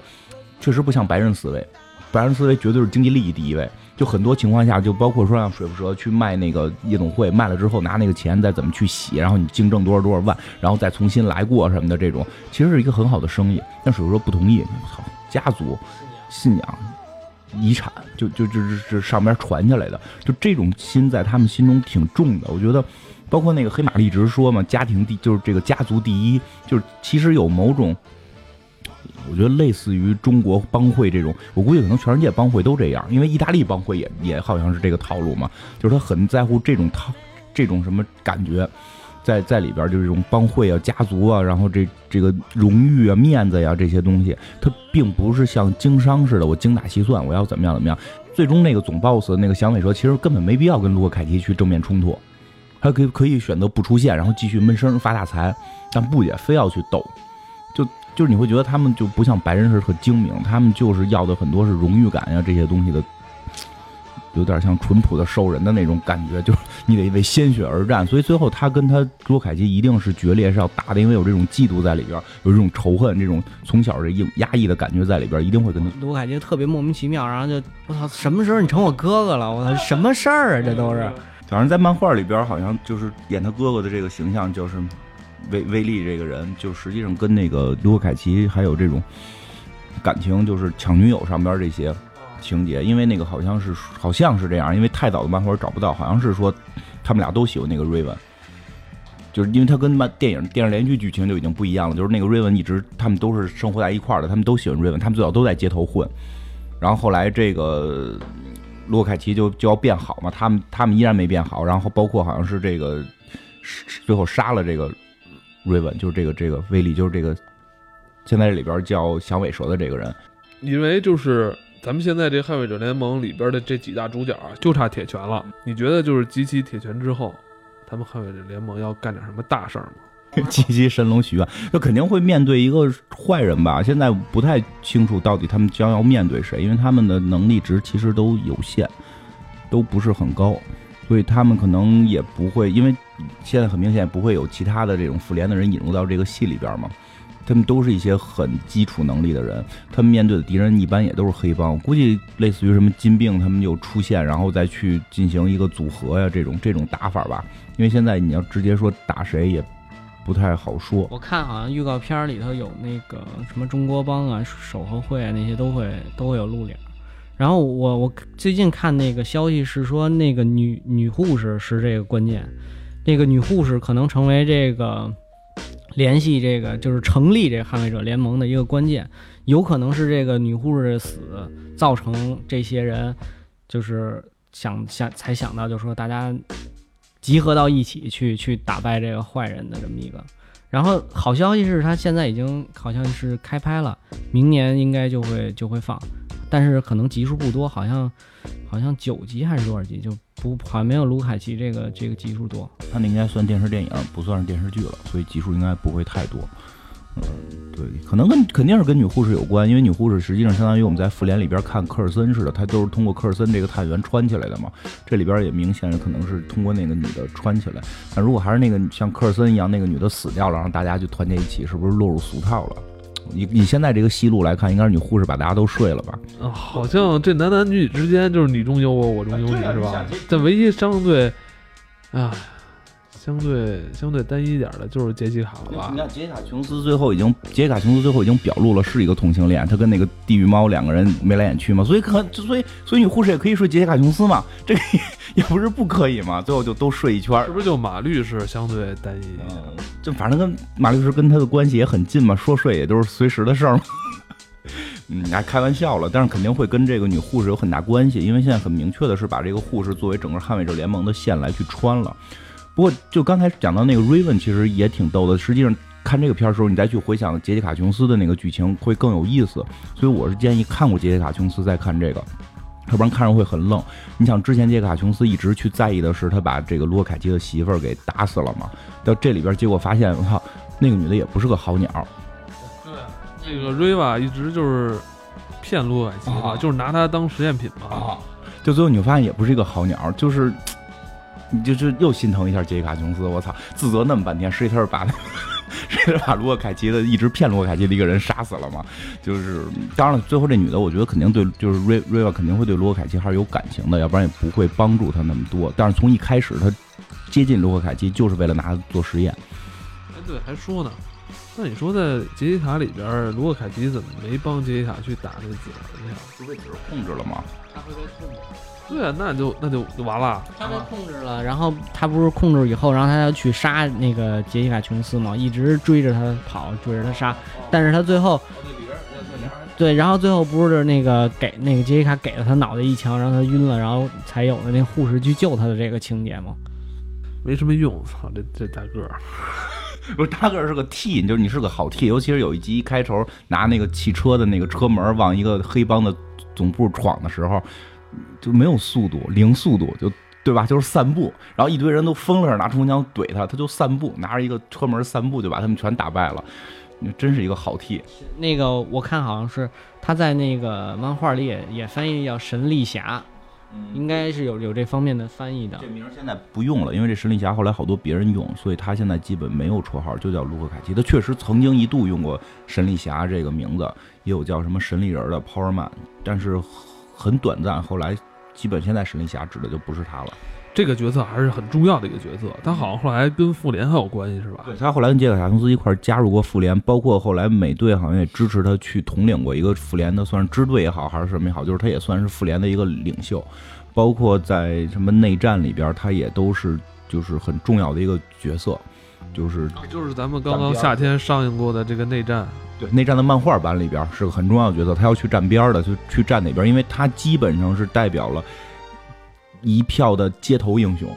确实不像白人思维，白人思维绝对是经济利益第一位。就很多情况下，就包括说让水不蛇去卖那个夜总会，卖了之后拿那个钱再怎么去洗，然后你净挣多少多少万，然后再重新来过什么的，这种其实是一个很好的生意。但水不蛇不同意，我操，家族信仰、遗产，就就就是是上边传下来的，就这种心在他们心中挺重的。我觉得。包括那个黑玛丽一直说嘛，家庭第就是这个家族第一，就是其实有某种，我觉得类似于中国帮会这种，我估计可能全世界帮会都这样，因为意大利帮会也也好像是这个套路嘛，就是他很在乎这种套这种什么感觉，在在里边就是这种帮会啊、家族啊，然后这这个荣誉啊、面子呀这些东西，它并不是像经商似的，我精打细算，我要怎么样怎么样，最终那个总 boss 那个响尾蛇其实根本没必要跟卢克凯奇去正面冲突。他可以可以选择不出现，然后继续闷声发大财，但不也非要去斗，就就是你会觉得他们就不像白人是特精明，他们就是要的很多是荣誉感呀这些东西的，有点像淳朴的兽人的那种感觉，就是你得为鲜血而战，所以最后他跟他罗凯奇一定是决裂是要打的，因为有这种嫉妒在里边，有这种仇恨，这种从小这硬压抑的感觉在里边，一定会跟他罗凯奇特别莫名其妙，然后就我操，什么时候你成我哥哥了？我操，什么事儿啊？这都是。反正，在漫画里边，好像就是演他哥哥的这个形象，就是威威利这个人，就实际上跟那个卢克凯奇还有这种感情，就是抢女友上边这些情节。因为那个好像是好像是这样，因为太早的漫画找不到，好像是说他们俩都喜欢那个瑞文，就是因为他跟漫电影电视连续剧剧情就已经不一样了，就是那个瑞文一直他们都是生活在一块儿的，他们都喜欢瑞文，他们最早都在街头混，然后后来这个。洛凯奇就就要变好嘛，他们他们依然没变好，然后包括好像是这个最后杀了这个瑞文，就是这个这个威力，就是这个现在这里边叫响尾蛇的这个人，因为就是咱们现在这捍卫者联盟里边的这几大主角啊就差铁拳了，你觉得就是集齐铁拳之后，他们捍卫者联盟要干点什么大事儿吗？[laughs] 七七神龙许愿，就肯定会面对一个坏人吧。现在不太清楚到底他们将要面对谁，因为他们的能力值其实都有限，都不是很高，所以他们可能也不会，因为现在很明显不会有其他的这种复联的人引入到这个戏里边嘛。他们都是一些很基础能力的人，他们面对的敌人一般也都是黑帮，估计类似于什么金并他们就出现，然后再去进行一个组合呀，这种这种打法吧。因为现在你要直接说打谁也。不太好说。我看好像预告片里头有那个什么中国帮啊、守和会啊那些都会都会有露脸。然后我我最近看那个消息是说，那个女女护士是这个关键，那个女护士可能成为这个联系这个就是成立这捍卫者联盟的一个关键，有可能是这个女护士的死造成这些人就是想想才想到，就是说大家。集合到一起去去打败这个坏人的这么一个，然后好消息是他现在已经好像是开拍了，明年应该就会就会放，但是可能集数不多，好像好像九集还是多少集，就不好像没有卢凯奇这个这个集数多。他那应该算电视电影，不算是电视剧了，所以集数应该不会太多。嗯，对，可能跟肯定是跟女护士有关，因为女护士实际上相当于我们在复联里边看科尔森似的，她都是通过科尔森这个探员穿起来的嘛。这里边也明显可能是通过那个女的穿起来。但如果还是那个像科尔森一样，那个女的死掉了，然后大家就团结一起，是不是落入俗套了？以以现在这个戏路来看，应该是女护士把大家都睡了吧？啊，好像这男男女女之间就是你中有我，我中有你，是吧？但唯一相对，啊。相对相对单一一点的就是杰西卡了吧你？看杰西卡琼斯最后已经，杰西卡琼斯最后已经表露了是一个同性恋，他跟那个地狱猫两个人眉来眼去嘛，所以可所以所以女护士也可以睡杰西卡琼斯嘛，这个也也不是不可以嘛，最后就都睡一圈儿是不是就马律师相对单一一点？嗯，就反正跟马律师跟他的关系也很近嘛，说睡也都是随时的事儿嘛。[laughs] 嗯，还开玩笑了，但是肯定会跟这个女护士有很大关系，因为现在很明确的是把这个护士作为整个捍卫者联盟的线来去穿了。不过就刚才讲到那个 Raven，其实也挺逗的。实际上看这个片儿的时候，你再去回想杰西卡琼斯的那个剧情会更有意思。所以我是建议看过杰西卡琼斯再看这个，要不然看着会很愣。你想之前杰西卡琼斯一直去在意的是他把这个罗凯奇的媳妇儿给打死了嘛？到这里边结果发现，我靠，那个女的也不是个好鸟。对，那个瑞瓦一直就是骗卢凯奇嘛，啊就是拿他当实验品嘛。啊就最后你发现也不是一个好鸟，就是你就是又心疼一下杰西卡琼斯，我操，自责那么半天，实际他是把那实际 [laughs] 是把罗克凯奇的一直骗罗克凯奇的一个人杀死了嘛？就是当然了，最后这女的我觉得肯定对，就是瑞瑞瓦肯定会对罗克凯奇还是有感情的，要不然也不会帮助他那么多。但是从一开始他接近罗克凯奇就是为了拿他做实验，哎，对，还说呢。那你说在杰西卡里边，卢克凯奇怎么没帮杰西卡去打那个紫人呀？是被纸控制了吗？他会被控制，对啊，那就那就就完了。他被控制了，然后他不是控制以后，然后他要去杀那个杰西卡琼斯嘛，一直追着他跑，追着他杀，但是他最后。对，然后最后不是那个给那个杰西卡给了他脑袋一枪，让他晕了，然后才有了那护士去救他的这个情节吗？没什么用，操，这这大个儿，不是大个儿是个 T，就是你是个好 T，尤其是有一集一开头拿那个汽车的那个车门往一个黑帮的总部闯的时候，就没有速度，零速度，就对吧？就是散步，然后一堆人都疯了似的拿冲锋枪怼他，他就散步，拿着一个车门散步就把他们全打败了，真是一个好 T。那个我看好像是他在那个漫画里也也翻译叫神力侠，应该是有有这方面的翻译的这。名儿现在不用了，因为这神力侠后来好多别人用，所以他现在基本没有绰号，就叫卢克凯奇。他确实曾经一度用过神力侠这个名字，也有叫什么神力人的 Power Man，但是很短暂，后来基本现在神力侠指的就不是他了。这个角色还是很重要的一个角色。他好像后来跟复联还有关系，是吧？对他后来跟杰克塔琼斯一块儿加入过复联，包括后来美队好像也支持他去统领过一个复联的，算是支队也好还是什么也好，就是他也算是复联的一个领袖。包括在什么内战里边，他也都是就是很重要的一个角色，就是就是咱们刚刚夏天上映过的这个内战，对内战的漫画版里边是个很重要的角色，他要去站边儿的，就去站哪边，因为他基本上是代表了一票的街头英雄。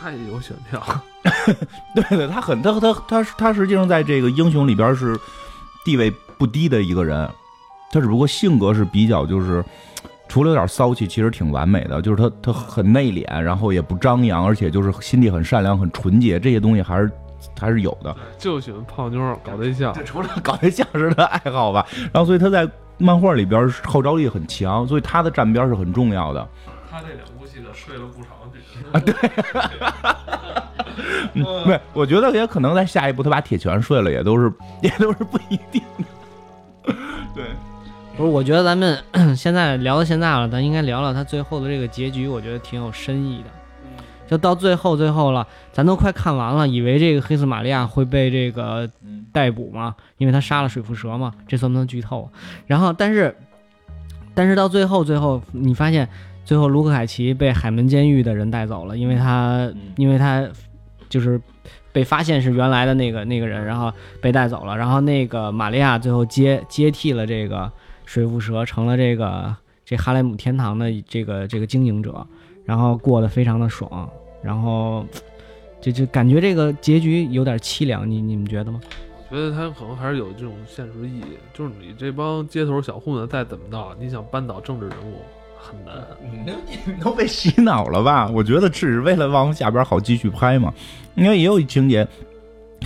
他也有选票。[laughs] 对对，他很他他他他实际上在这个英雄里边是地位不低的一个人，他只不过性格是比较就是。除了有点骚气，其实挺完美的。就是他，他很内敛，然后也不张扬，而且就是心地很善良、很纯洁，这些东西还是还是有的。就喜欢泡妞搞对象，这除了搞对象是他的爱好吧，然后所以他在漫画里边号召力很强，所以他的站边是很重要的。他这两部戏的睡了不少女啊，对，[laughs] 对，我觉得也可能在下一步他把铁拳睡了，也都是也都是不一定的。[laughs] 对，不是，我觉得咱们 [clears throat] 现在聊到现在了，咱应该聊聊他最后的这个结局，我觉得挺有深意的。就到最后最后了，咱都快看完了，以为这个黑色玛利亚会被这个逮捕嘛，因为他杀了水蝮蛇嘛，这算不算剧透？然后，但是，但是到最后最后，你发现最后卢克凯奇被海门监狱的人带走了，因为他因为他就是被发现是原来的那个那个人，然后被带走了，然后那个玛利亚最后接接替了这个。水蝮蛇成了这个这哈莱姆天堂的这个这个经营者，然后过得非常的爽，然后就就感觉这个结局有点凄凉，你你们觉得吗？我觉得他可能还是有这种现实意义，就是你这帮街头小混子再怎么闹，你想扳倒政治人物很难。[laughs] 你都被洗脑了吧？我觉得只是为了往下边好继续拍嘛。因为也有一情节。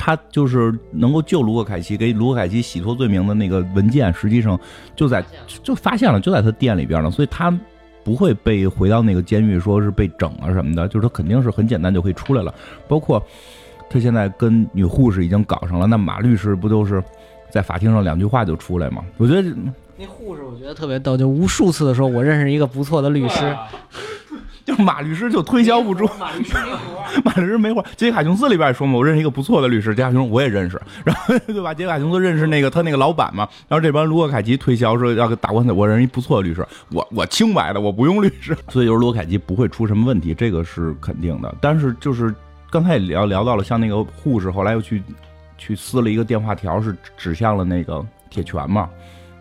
他就是能够救卢克凯奇，给卢克凯奇洗脱罪名的那个文件，实际上就在就发现了，就在他店里边呢，所以他不会被回到那个监狱，说是被整啊什么的，就是他肯定是很简单就可以出来了。包括他现在跟女护士已经搞上了，那马律师不就是在法庭上两句话就出来吗？我觉得那护士我觉得特别逗，就无数次的说，我认识一个不错的律师，[laughs] 就马律师就推销不出，[laughs] 马律师没活儿。马律师没活。杰卡琼斯里边也说嘛，我认识一个不错的律师，杰卡琼斯我也认识，然后对吧？杰卡琼斯认识那个他那个老板嘛，然后这帮卢克凯奇推销说要给打官司，我认识一不错的律师，我我清白的，我不用律师，[laughs] 所以就是卢克凯奇不会出什么问题，这个是肯定的。但是就是刚才也聊聊到了，像那个护士后来又去去撕了一个电话条，是指向了那个铁拳嘛，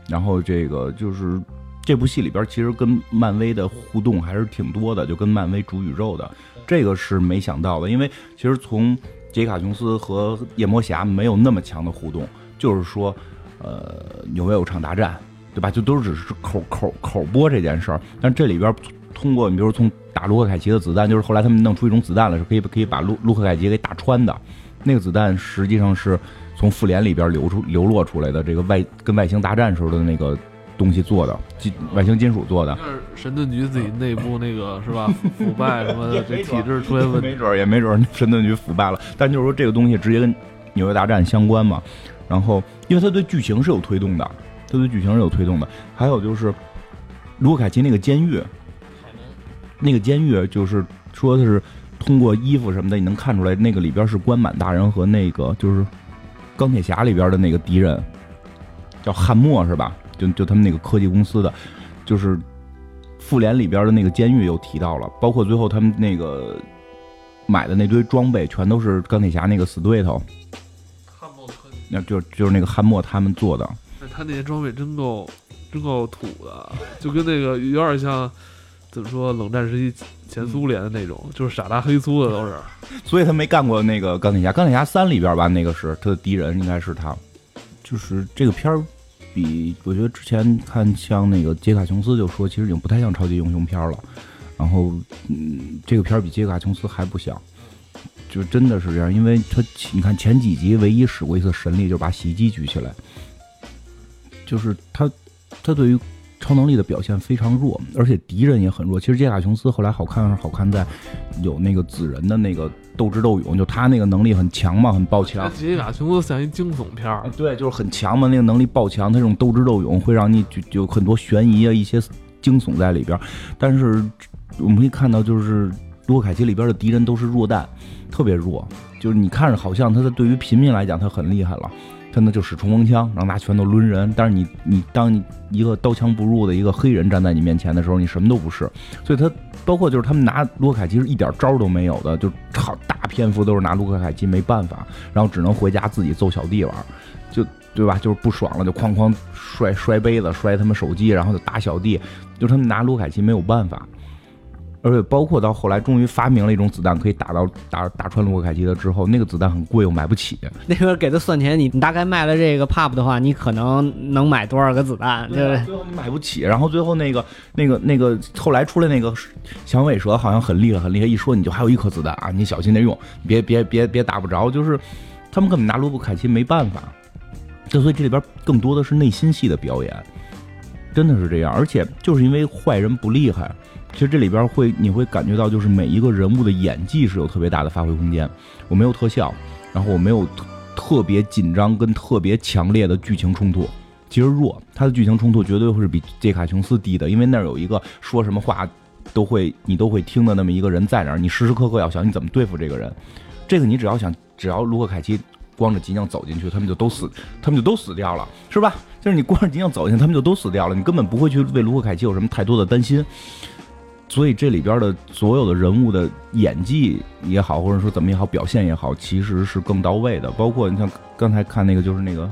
然后这个就是。这部戏里边其实跟漫威的互动还是挺多的，就跟漫威主宇宙的，这个是没想到的。因为其实从杰卡琼斯和夜魔侠没有那么强的互动，就是说，呃，有没有场大战，对吧？就都只是口口口播这件事儿。但这里边通过你比如从打卢克凯奇的子弹，就是后来他们弄出一种子弹来，是可以可以把卢卢克凯奇给打穿的。那个子弹实际上是从复联里边流出流落出来的，这个外跟外星大战时候的那个。东西做的金外星金属做的，是神盾局自己内部那个 [laughs] 是吧？腐败什么的，这体制出现问题，没准也没准神盾局腐败了。但就是说这个东西直接跟纽约大战相关嘛。然后因为它对剧情是有推动的，它对剧情是有推动的。还有就是卢凯奇那个监狱，那个监狱就是说的是通过衣服什么的，你能看出来那个里边是关满大人和那个就是钢铁侠里边的那个敌人，叫汉默是吧？就就他们那个科技公司的，就是复联里边的那个监狱又提到了，包括最后他们那个买的那堆装备，全都是钢铁侠那个死对头，汉默科技，那就就是那个汉默他们做的。那他那些装备真够真够土的，就跟那个有点像怎么说冷战时期前苏联的那种，就是傻大黑粗的都是。[laughs] 所以他没干过那个钢铁侠，钢铁侠三里边吧，那个是他的敌人，应该是他。就是这个片儿。比我觉得之前看像那个杰卡琼斯就说，其实已经不太像超级英雄片了。然后，嗯，这个片儿比杰卡琼斯还不像，就真的是这样。因为他你看前几集唯一使过一次神力，就是把洗衣机举起来，就是他他对于。超能力的表现非常弱，而且敌人也很弱。其实杰卡琼斯后来好看是好看在有那个紫人的那个斗智斗勇，就他那个能力很强嘛，很爆强。杰卡琼斯像一惊悚片儿，对，就是很强嘛，那个能力爆强，他这种斗智斗勇会让你就就很多悬疑啊，一些惊悚在里边。但是我们可以看到，就是洛凯奇里边的敌人都是弱蛋，特别弱，就是你看着好像他的对于平民来讲他很厉害了。真的就使冲锋枪，然后拿拳头抡人。但是你你当你一个刀枪不入的一个黑人站在你面前的时候，你什么都不是。所以他包括就是他们拿卢克凯奇是一点招都没有的，就好大篇幅都是拿卢克凯奇没办法，然后只能回家自己揍小弟玩，就对吧？就是不爽了就哐哐摔摔杯子、摔他们手机，然后就打小弟，就他们拿卢凯奇没有办法。而且包括到后来，终于发明了一种子弹，可以打到打打穿卢克凯奇的之后，那个子弹很贵，我买不起。[laughs] 那边给他算钱，你你大概卖了这个 pop 的话，你可能能买多少个子弹？对，最后你买不起。然后最后那个那个那个后来出来那个响尾蛇，好像很厉害，很厉害。一说你就还有一颗子弹啊，你小心点用，别别别别打不着。就是他们根本拿卢克凯奇没办法。就所以这里边更多的是内心戏的表演，真的是这样。而且就是因为坏人不厉害。其实这里边会，你会感觉到，就是每一个人物的演技是有特别大的发挥空间。我没有特效，然后我没有特特别紧张跟特别强烈的剧情冲突。其实弱，他的剧情冲突绝对会是比杰卡琼斯低的，因为那儿有一个说什么话都会你都会听的那么一个人在那儿，你时时刻刻要想你怎么对付这个人。这个你只要想，只要卢克凯奇光着脊梁走进去，他们就都死，他们就都死掉了，是吧？就是你光着脊梁走进去，他们就都死掉了，你根本不会去为卢克凯奇有什么太多的担心。所以这里边的所有的人物的演技也好，或者说怎么也好，表现也好，其实是更到位的。包括你像刚才看那个，就是那个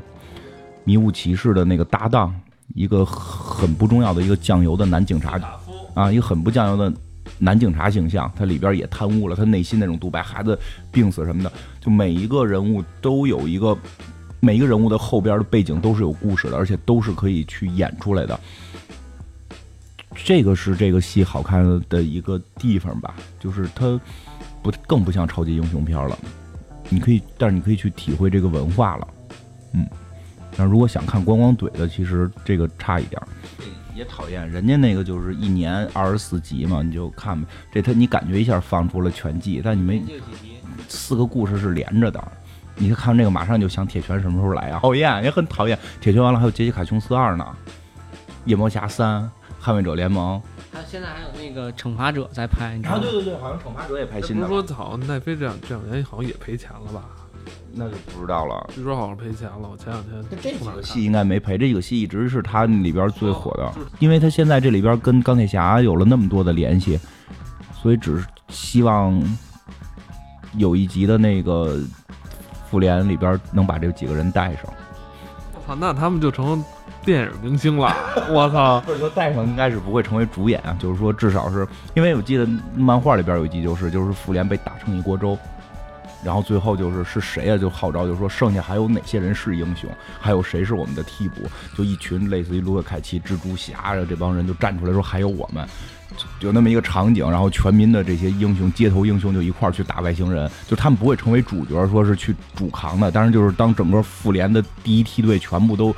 迷雾骑士的那个搭档，一个很不重要的一个酱油的男警察啊，一个很不酱油的男警察形象，他里边也贪污了，他内心那种独白，孩子病死什么的，就每一个人物都有一个，每一个人物的后边的背景都是有故事的，而且都是可以去演出来的。这个是这个戏好看的一个地方吧，就是它不更不像超级英雄片了。你可以，但是你可以去体会这个文化了，嗯。但如果想看光光怼的，其实这个差一点。也讨厌人家那个就是一年二十四集嘛，你就看呗。这他你感觉一下放出了全季，但你没四个故事是连着的。你看这个马上就想铁拳什么时候来啊？讨厌，也很讨厌。铁拳完了还有杰西卡琼斯二呢，夜魔侠三。捍卫者联盟，他现在还有那个惩罚者在拍，你知道吗？对对对，好像惩罚者也拍新不是说好像奈飞这两这两年好像也赔钱了吧？那就不知道了。据说好像赔钱了，我前两天这几个戏应该没赔，这几个戏一直是他里边最火的哦，因为他现在这里边跟钢铁侠有了那么多的联系，所以只是希望有一集的那个复联里边能把这几个人带上。我操，那他们就成电影明星了，我操！或者说戴上应该是不会成为主演啊，就是说至少是因为我记得漫画里边有一集就是就是复联被打成一锅粥，然后最后就是是谁啊就号召就说剩下还有哪些人是英雄，还有谁是我们的替补，就一群类似于卢克凯奇、蜘蛛侠啊这帮人就站出来说还有我们。就有那么一个场景，然后全民的这些英雄、街头英雄就一块儿去打外星人，就他们不会成为主角，说是去主扛的。但是，就是当整个复联的第一梯队全部都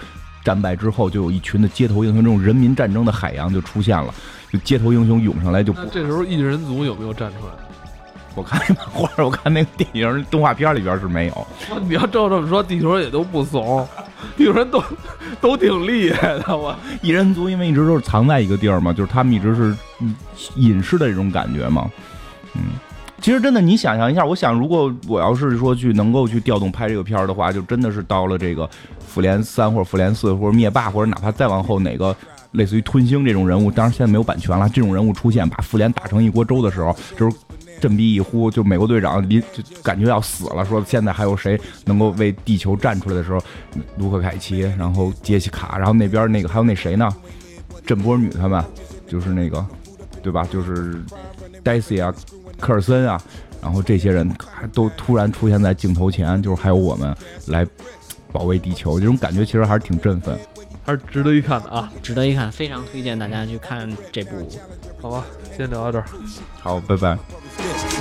战败之后，就有一群的街头英雄，这种人民战争的海洋就出现了，就街头英雄涌上来就不那这时候异人族有没有站出来？我看那漫画，我看那个电影动画片里边是没有。你要照这么说，地球人也都不怂，地球人都都挺厉害的，我 [laughs] 异人族因为一直都是藏在一个地儿嘛，就是他们一直是嗯隐士的这种感觉嘛，嗯。其实真的，你想象一下，我想如果我要是说去能够去调动拍这个片儿的话，就真的是到了这个复联三或者复联四或者灭霸或者哪怕再往后哪个类似于吞星这种人物，当然现在没有版权了，这种人物出现把复联打成一锅粥的时候，就是振臂一呼，就美国队长离就感觉要死了，说现在还有谁能够为地球站出来的时候，卢克凯奇，然后杰西卡，然后那边那个还有那谁呢，震波女他们，就是那个对吧？就是 Daisy 啊，科尔森啊，然后这些人还都突然出现在镜头前，就是还有我们来保卫地球，这种感觉其实还是挺振奋。还是值得一看的啊！值得一看，非常推荐大家去看这部。好吧，先聊到这儿。好，拜拜。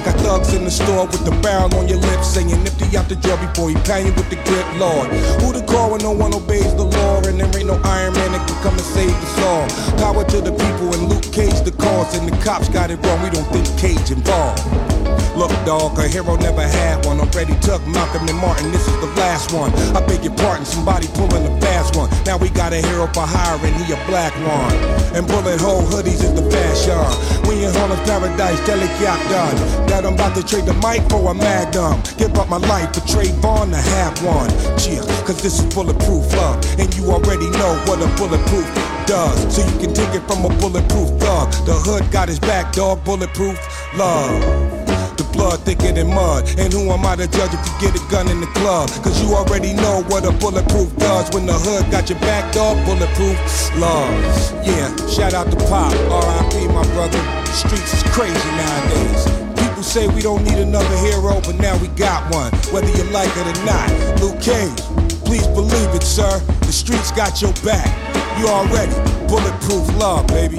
Got thugs in the store with the barrel on your lips saying nifty out the jail before he pound you with the grip, Lord. Who to call when no one obeys the law and there ain't no Iron Man that can come and save us all. Power to the people and Luke Cage the cause and the cops got it wrong. We don't think Cage involved. Look, dog, a hero never had one. Already took Malcolm and Martin. This is the last one. I beg your pardon, somebody pulling a fast one. Now we got a hero for hire and he a black one. And bullet hole hoodies is the fashion. When you're Harlem's paradise, delicate done. That I'm about to trade the mic for a magnum. Give up my life for Trayvon to have one. Cheer, cause this is bulletproof love. And you already know what a bulletproof does. So you can take it from a bulletproof thug. The hood got his back, dog. Bulletproof love. The blood thicker than mud. And who am I to judge if you get a gun in the club? Cause you already know what a bulletproof does. When the hood got your back, dog, bulletproof love. Yeah, shout out to Pop, RIP, my brother. The Streets is crazy nowadays. People say we don't need another hero, but now we got one. Whether you like it or not. Luke Cage, please believe it, sir. The streets got your back. You already bulletproof love, baby.